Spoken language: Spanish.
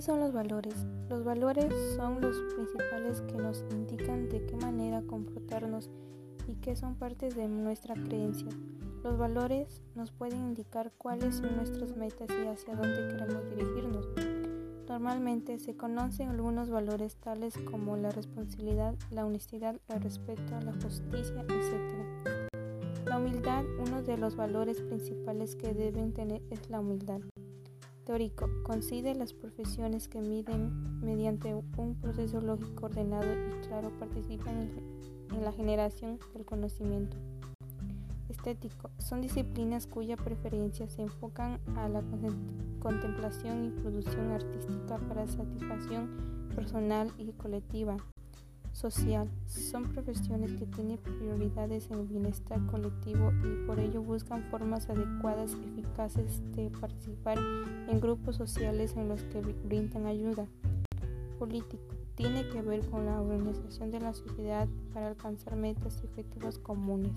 son los valores? Los valores son los principales que nos indican de qué manera comportarnos y que son partes de nuestra creencia. Los valores nos pueden indicar cuáles son nuestras metas y hacia dónde queremos dirigirnos. Normalmente se conocen algunos valores tales como la responsabilidad, la honestidad, el respeto, la justicia, etc. La humildad, uno de los valores principales que deben tener es la humildad. Teórico, concibe las profesiones que miden mediante un proceso lógico ordenado y claro participan en la generación del conocimiento. Estético, son disciplinas cuya preferencia se enfocan a la contemplación y producción artística para satisfacción personal y colectiva. Social, son profesiones que tienen prioridades en el bienestar colectivo y por ello buscan formas adecuadas eficaces de participar en grupos sociales en los que brindan ayuda. Político, tiene que ver con la organización de la sociedad para alcanzar metas y objetivos comunes.